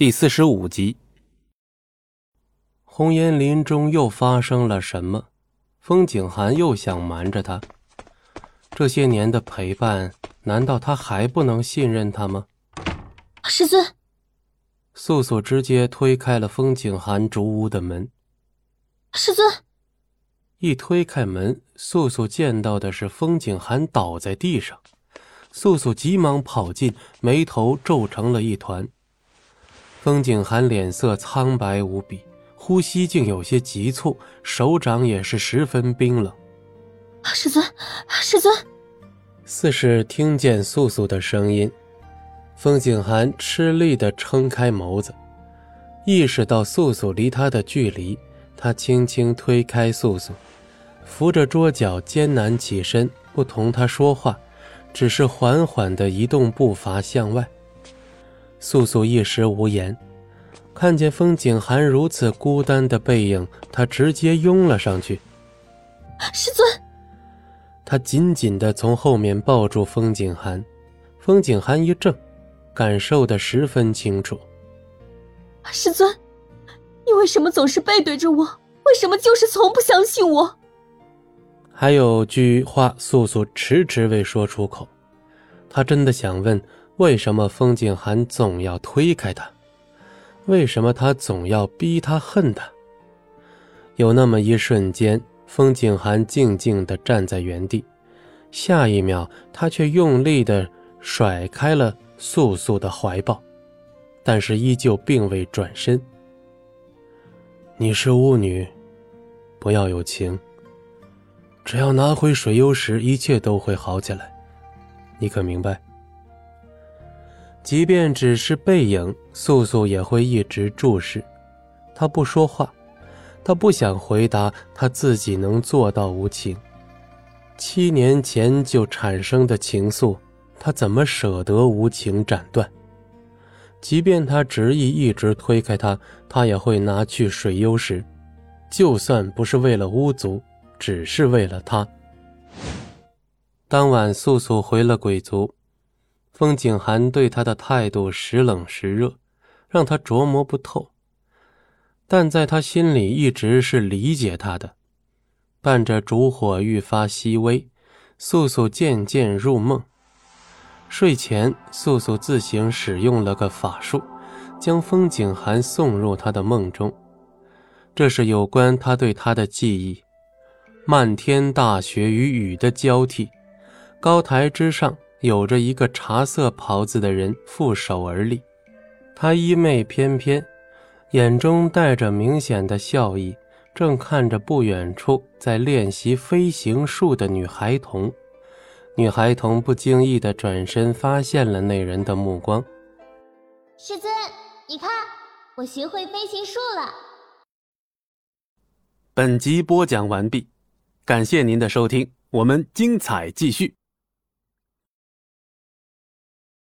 第四十五集，红岩林中又发生了什么？风景寒又想瞒着他。这些年的陪伴，难道他还不能信任他吗？师尊，素素直接推开了风景寒竹屋的门。师尊，一推开门，素素见到的是风景寒倒在地上。素素急忙跑进，眉头皱成了一团。风景寒脸色苍白无比，呼吸竟有些急促，手掌也是十分冰冷。师尊，师尊，似是听见素素的声音，风景寒吃力地撑开眸子，意识到素素离他的距离，他轻轻推开素素，扶着桌角艰难起身，不同他说话，只是缓缓地移动步伐向外。素素一时无言，看见风景寒如此孤单的背影，他直接拥了上去。师尊，他紧紧地从后面抱住风景寒。风景寒一怔，感受的十分清楚。师尊，你为什么总是背对着我？为什么就是从不相信我？还有句话，素素迟迟未说出口。他真的想问。为什么风景寒总要推开他？为什么他总要逼他恨他？有那么一瞬间，风景寒静静地站在原地，下一秒，他却用力地甩开了素素的怀抱，但是依旧并未转身。你是巫女，不要有情。只要拿回水幽石，一切都会好起来。你可明白？即便只是背影，素素也会一直注视。他不说话，他不想回答，他自己能做到无情。七年前就产生的情愫，他怎么舍得无情斩断？即便他执意一直推开他，他也会拿去水幽石，就算不是为了巫族，只是为了他。当晚，素素回了鬼族。风景寒对他的态度时冷时热，让他琢磨不透。但在他心里一直是理解他的。伴着烛火愈发熹微，素素渐渐入梦。睡前，素素自行使用了个法术，将风景寒送入他的梦中。这是有关他对他的记忆。漫天大雪与雨的交替，高台之上。有着一个茶色袍子的人负手而立，他衣袂翩翩，眼中带着明显的笑意，正看着不远处在练习飞行术的女孩童。女孩童不经意的转身，发现了那人的目光。师尊，你看，我学会飞行术了。本集播讲完毕，感谢您的收听，我们精彩继续。